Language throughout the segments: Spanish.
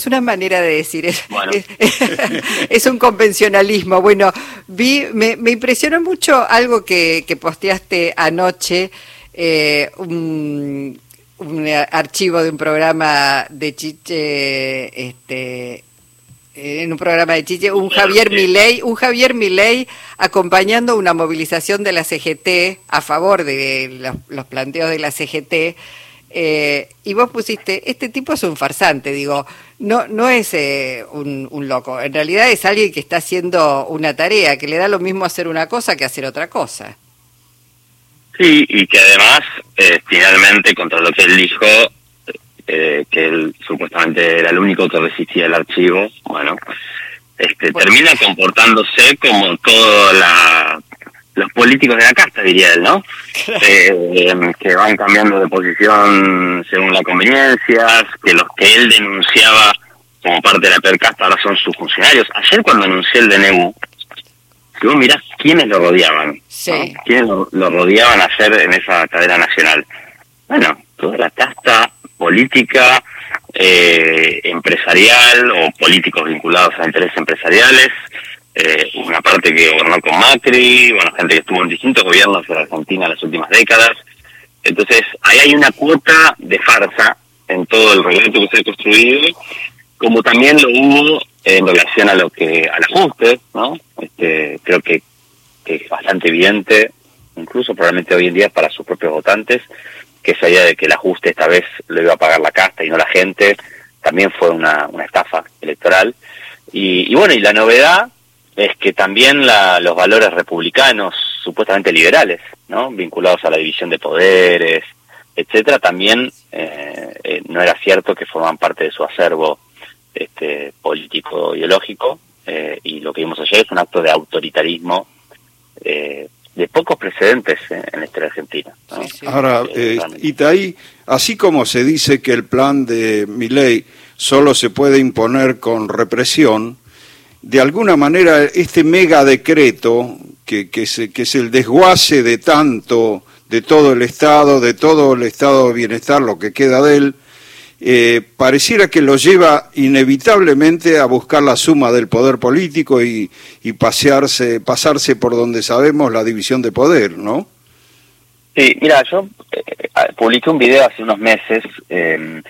Es una manera de decir, es, es, un convencionalismo. Bueno, vi, me, me impresionó mucho algo que, que posteaste anoche, eh, un, un, archivo de un programa de Chiche, este, en un programa de Chiche, un Javier Milei, un Javier Milei acompañando una movilización de la CGT a favor de los, los planteos de la CGT eh, y vos pusiste, este tipo es un farsante, digo, no, no es eh, un, loco, en realidad es alguien que está haciendo una tarea, que le da lo mismo hacer una cosa que hacer otra cosa. Sí, y que además, eh, finalmente, contra lo que él dijo, que él supuestamente era el único que resistía el archivo, bueno, este, termina comportándose como toda la políticos de la casta, diría él, ¿no? Eh, que van cambiando de posición según la conveniencia, que los que él denunciaba como parte de la percasta ahora son sus funcionarios. Ayer cuando anunció el DNU, si vos mirás quiénes lo rodeaban, sí. quiénes lo, rodeaban ayer en esa cadena nacional. Bueno, toda la casta política, eh, empresarial o políticos vinculados a intereses empresariales, eh, una parte que gobernó con Macri, bueno, gente que estuvo en distintos gobiernos de Argentina en las últimas décadas. Entonces, ahí hay una cuota de farsa en todo el relato que se ha construido, como también lo hubo en relación a lo que al ajuste, ¿no? Este, creo que, es bastante evidente, incluso probablemente hoy en día para sus propios votantes, que esa idea de que el ajuste esta vez lo iba a pagar la casta y no la gente, también fue una, una estafa electoral. Y, y bueno, y la novedad es que también los valores republicanos, supuestamente liberales, ¿no? vinculados a la división de poderes, etcétera, también eh, eh, no era cierto que forman parte de su acervo este, político ideológico eh, y lo que vimos ayer es un acto de autoritarismo de pocos precedentes en la historia argentina. Ahora, Itaí, así como se dice que el plan de Miley solo se puede imponer con represión, de alguna manera este mega decreto, que, que, es, que es el desguace de tanto, de todo el Estado, de todo el Estado de bienestar, lo que queda de él, eh, pareciera que lo lleva inevitablemente a buscar la suma del poder político y, y pasearse, pasarse por donde sabemos la división de poder, ¿no? Sí, mira, yo eh, publiqué un video hace unos meses eh,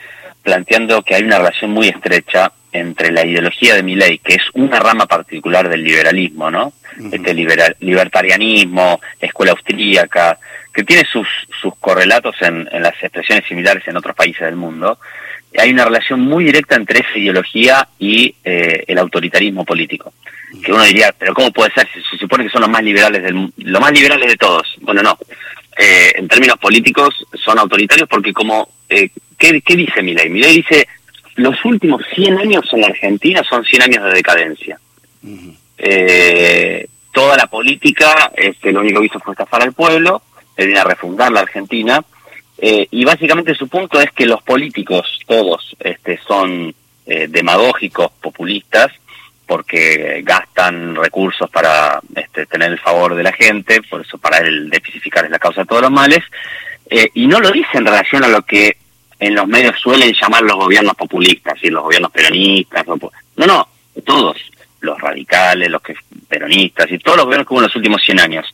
planteando que hay una relación muy estrecha entre la ideología de Milley, que es una rama particular del liberalismo, ¿no? Este libertarianismo, escuela austríaca, que tiene sus, sus correlatos en, en, las expresiones similares en otros países del mundo. Hay una relación muy directa entre esa ideología y eh, el autoritarismo político. Que uno diría, pero ¿cómo puede ser si se supone que son los más liberales del los más liberales de todos? Bueno, no. Eh, en términos políticos son autoritarios porque como eh, ¿qué, ¿qué dice Milley? Milley dice los últimos 100 años en la Argentina son 100 años de decadencia. eh, toda la política, este, lo único que hizo fue estafar al pueblo, viene a refundar la Argentina, eh, y básicamente su punto es que los políticos, todos, este, son eh, demagógicos, populistas, porque gastan recursos para este, tener el favor de la gente, por eso para él déficit fiscal es la causa de todos los males, eh, y no lo dice en relación a lo que en los medios suelen llamar los gobiernos populistas, y los gobiernos peronistas. No, no, todos, los radicales, los que peronistas y todos los gobiernos que hubo en los últimos 100 años.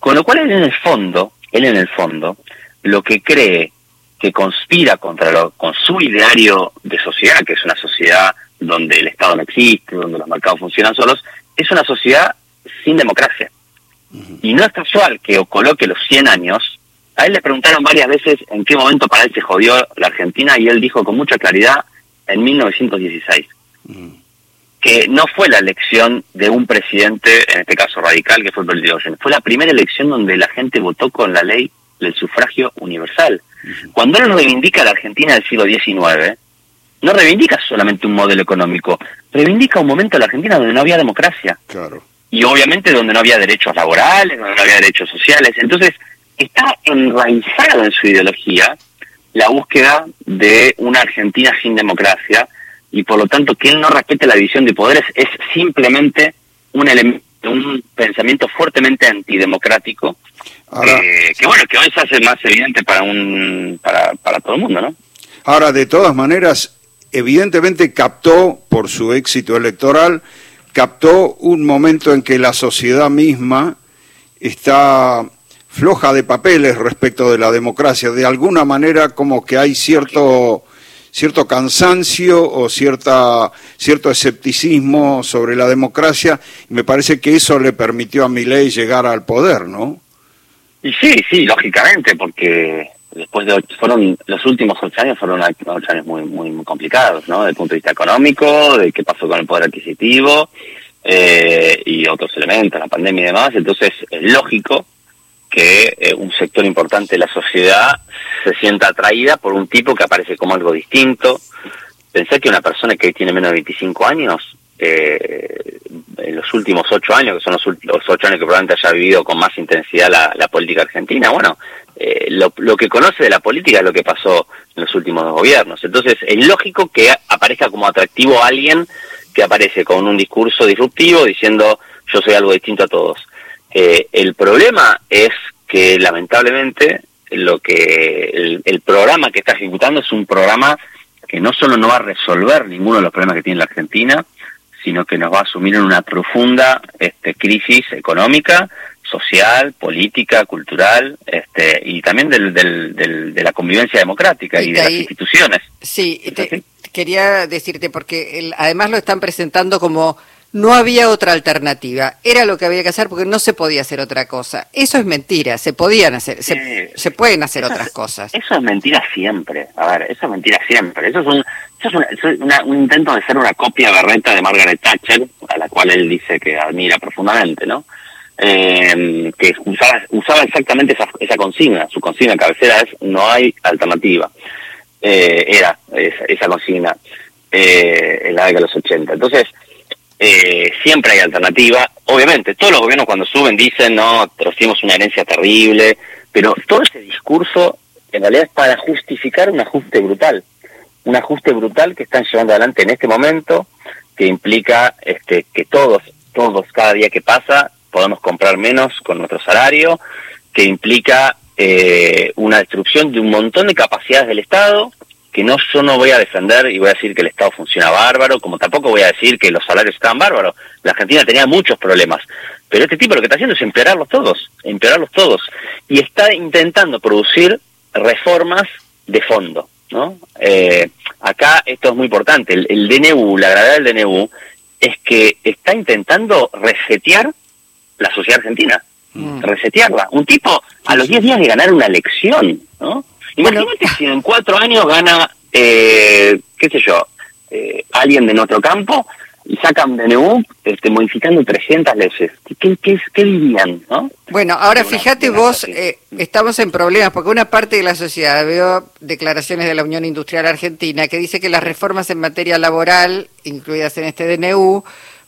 Con lo cual él en el fondo, él en el fondo, lo que cree que conspira contra lo, con su ideario de sociedad, que es una sociedad donde el Estado no existe, donde los mercados funcionan solos, es una sociedad sin democracia. Y no es casual que coloque los 100 años a él le preguntaron varias veces en qué momento para él se jodió la Argentina y él dijo con mucha claridad en 1916. Mm. Que no fue la elección de un presidente, en este caso radical, que fue el Fue la primera elección donde la gente votó con la ley del sufragio universal. Cuando él reivindica la Argentina del siglo XIX, no reivindica solamente un modelo económico, reivindica un momento en la Argentina donde no había democracia. Claro. Y obviamente donde no había derechos laborales, donde no había derechos sociales. Entonces, está enraizado en su ideología la búsqueda de una Argentina sin democracia y por lo tanto que él no respete la división de poderes es simplemente un elemento un pensamiento fuertemente antidemocrático eh, que bueno que hoy se hace más evidente para un para, para todo el mundo no ahora de todas maneras evidentemente captó, por su éxito electoral, captó un momento en que la sociedad misma está floja de papeles respecto de la democracia. De alguna manera como que hay cierto cierto cansancio o cierta, cierto escepticismo sobre la democracia, y me parece que eso le permitió a Milei llegar al poder, ¿no? Y sí, sí, lógicamente, porque después de fueron los últimos ocho años fueron ocho años muy muy, complicados, ¿no? Desde el punto de vista económico, de qué pasó con el poder adquisitivo eh, y otros elementos, la pandemia y demás. Entonces es lógico que eh, un sector importante de la sociedad se sienta atraída por un tipo que aparece como algo distinto. Pensé que una persona que tiene menos de 25 años, eh, en los últimos ocho años, que son los, ocho años que probablemente haya vivido con más intensidad la, política argentina, bueno, eh, lo, lo, que conoce de la política es lo que pasó en los últimos dos gobiernos. Entonces, es lógico que aparezca como atractivo alguien que aparece con un discurso disruptivo diciendo yo soy algo distinto a todos. Eh, el problema es que lamentablemente lo que el, programa que está ejecutando es un programa que no solo no va a resolver ninguno de los problemas que tiene la Argentina, sino que nos va a asumir en una profunda este, crisis económica, social, política, cultural, este, y también del, del, de la convivencia democrática y, de las instituciones. Sí, quería decirte, porque además lo están presentando como no había otra alternativa. Era lo que había que hacer porque no se podía hacer otra cosa. Eso es mentira. Se podían hacer, se, pueden hacer otras cosas. Eso es mentira siempre. A ver, eso es mentira siempre. Eso es un, eso es un intento de ser una copia berreta de Margaret Thatcher, a la cual él dice que admira profundamente, ¿no? Eh, que usaba, usaba exactamente esa, esa consigna. Su consigna cabecera es no hay alternativa. Eh, era esa, esa consigna eh, en la década de los 80. Entonces, eh, siempre hay alternativa. Obviamente, todos los gobiernos cuando suben dicen, no, recibimos una herencia terrible, pero todo ese discurso en realidad es para justificar un ajuste brutal. Un ajuste brutal que están llevando adelante en este momento, que implica este, que todos, todos, cada día que pasa, podemos comprar menos con nuestro salario, que implica eh, una destrucción de un montón de capacidades del Estado, que no yo no voy a defender y voy a decir que el Estado funciona bárbaro, como tampoco voy a decir que los salarios están bárbaros. La Argentina tenía muchos problemas, pero este tipo lo que está haciendo es empeorarlos todos, empeorarlos todos, y está intentando producir reformas de fondo, ¿no? Eh, acá esto es muy importante, el, DNU, la gravedad del DNU, es que está intentando resetear la sociedad argentina, mm. resetearla. Un tipo a los 10 días de ganar una elección, ¿no? Imagínate si en cuatro años gana, eh, qué sé yo, eh, alguien de nuestro campo y sacan DNU este, modificando 300 leyes. ¿Qué, qué, dirían? ¿no? Bueno, ahora fíjate vos, eh, estamos en problemas porque una parte de la sociedad, veo declaraciones de la Unión Industrial Argentina que dice que las reformas en materia laboral, incluidas en este DNU,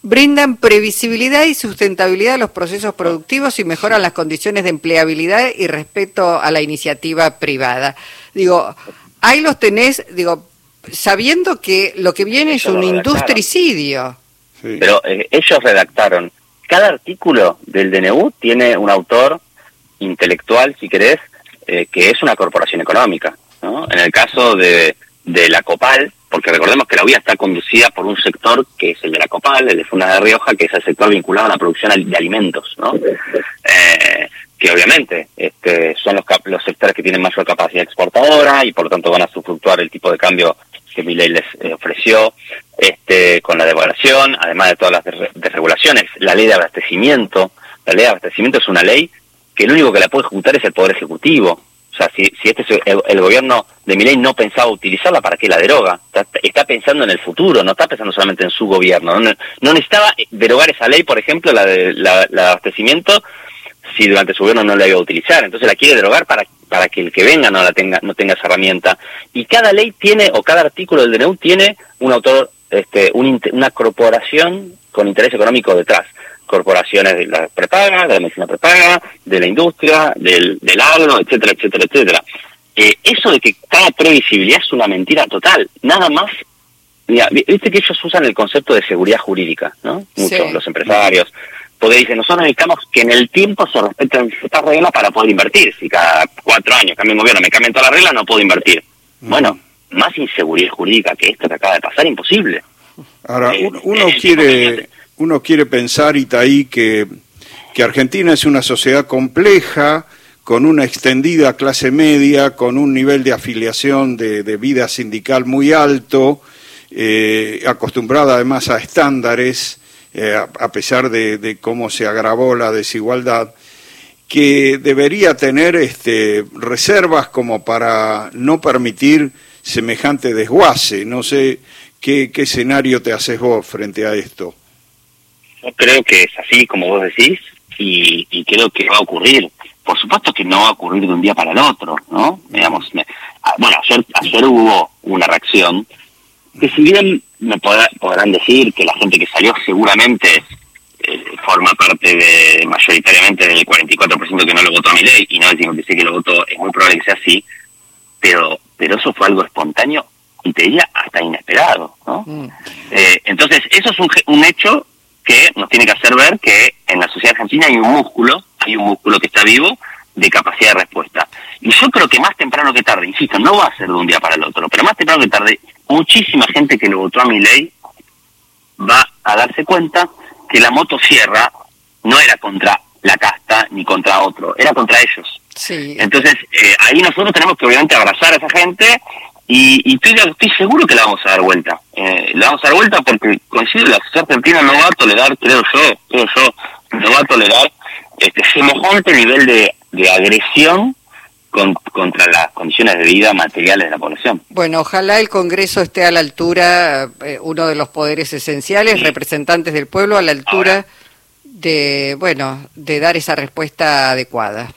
brindan previsibilidad y sustentabilidad a los procesos productivos y mejoran las condiciones de empleabilidad y respeto a la iniciativa privada. Digo, ahí los tenés, digo, sabiendo que lo que viene es un industricidio. Pero eh, ellos redactaron, cada artículo del DNU tiene un autor intelectual, si querés, eh, que es una corporación económica. ¿no? En el caso de, de la COPAL, porque recordemos que la vía está conducida por un sector que es el de la Copal, el de Funda de Rioja, que es el sector vinculado a la producción de alimentos, ¿no? Eh, que obviamente este, son los, los sectores que tienen mayor capacidad exportadora y por lo tanto van a sufructuar el tipo de cambio que mi ley les eh, ofreció este, con la devaluación, además de todas las desregulaciones. La ley de abastecimiento, la ley de abastecimiento es una ley que el único que la puede ejecutar es el Poder Ejecutivo. O sea, si, si este es el, gobierno de Milei no pensaba utilizarla, ¿para qué la deroga? Está, pensando en el futuro, no está pensando solamente en su gobierno. No, no necesitaba derogar esa ley, por ejemplo, la de la, abastecimiento, si durante su gobierno no la iba a utilizar. Entonces la quiere derogar para, para que el que venga no la tenga, no tenga esa herramienta. Y cada ley tiene, o cada artículo del DNU tiene un autor, este, una corporación con interés económico detrás corporaciones de la prepaga, de la medicina prepaga, de la industria, del, del agro, etcétera, etcétera, etcétera. Eh, eso de que cada previsibilidad es una mentira total, nada más. Mira, viste que ellos usan el concepto de seguridad jurídica, ¿no? Muchos, los empresarios, porque dicen, nosotros necesitamos que en el tiempo se respeten estas reglas para poder invertir. Si cada cuatro años cambia el gobierno, me cambian todas las reglas, no puedo invertir. Bueno, más inseguridad jurídica que esto que acaba de pasar, imposible. Ahora, eh, uno, eh, quiere, uno quiere pensar, Itaí, que, que Argentina es una sociedad compleja, con una extendida clase media, con un nivel de afiliación de, vida sindical muy alto, eh, acostumbrada además a estándares, a, pesar de, de, cómo se agravó la desigualdad, que debería tener este, reservas como para no permitir semejante desguace. No sé qué, qué escenario te haces vos frente a esto. Yo creo que es así como vos decís y, creo que va a ocurrir. Por supuesto que no va a ocurrir de un día para el otro, ¿no? Digamos, ah, bueno, ayer, ayer hubo una reacción que si bien me podrán decir que la gente que salió seguramente eh, forma parte de mayoritariamente del 44% que no lo votó a mi ley y no el 56% que lo votó, es muy probable que sea así, pero pero eso fue algo espontáneo y te diría hasta inesperado, ¿no? Mm. Eh, entonces, eso es un, un hecho que nos tiene que hacer ver que en la sociedad argentina hay un músculo, hay un músculo que está vivo de capacidad de respuesta. Y yo creo que más temprano que tarde, insisto, no va a ser de un día para el otro, pero más temprano que tarde, muchísima gente que lo votó a mi ley va a darse cuenta que la motosierra no era contra la casta ni contra otro, era contra ellos. Sí. Entonces, eh, ahí nosotros tenemos que obviamente abrazar a esa gente y, y estoy, estoy, seguro que la vamos a dar vuelta. Eh, la vamos a dar vuelta porque coincido, la sociedad argentina no va a tolerar, creo yo, creo yo, no va a tolerar este semejante nivel de, de agresión contra las condiciones de vida materiales de la población. Bueno, ojalá el Congreso esté a la altura, eh, uno de los poderes esenciales, representantes del pueblo, a la altura de, bueno, de dar esa respuesta adecuada.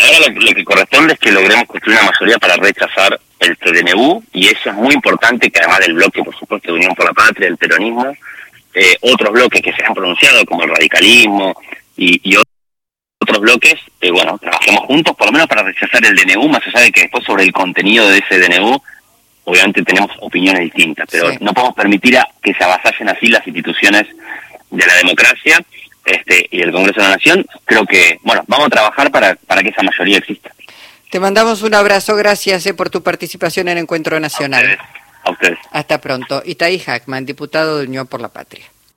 Ahora lo, que corresponde es que logremos construir una mayoría para rechazar el CDNU y eso es muy importante que además del bloque, por supuesto, de Unión por la Patria, el peronismo, eh, otros bloques que se han pronunciado como el radicalismo y, otros bloques, eh, bueno, trabajemos juntos por lo menos para rechazar el DNU, más allá de que después sobre el contenido de ese DNU obviamente tenemos opiniones distintas, pero no podemos permitir a que se avasallen así las instituciones de la democracia este, y el Congreso de la Nación, creo que, bueno, vamos a trabajar para, para que esa mayoría exista. Te mandamos un abrazo, gracias eh, por tu participación en Encuentro Nacional. A ustedes. Hasta pronto. Itaí Hackman, diputado de Unión por la Patria.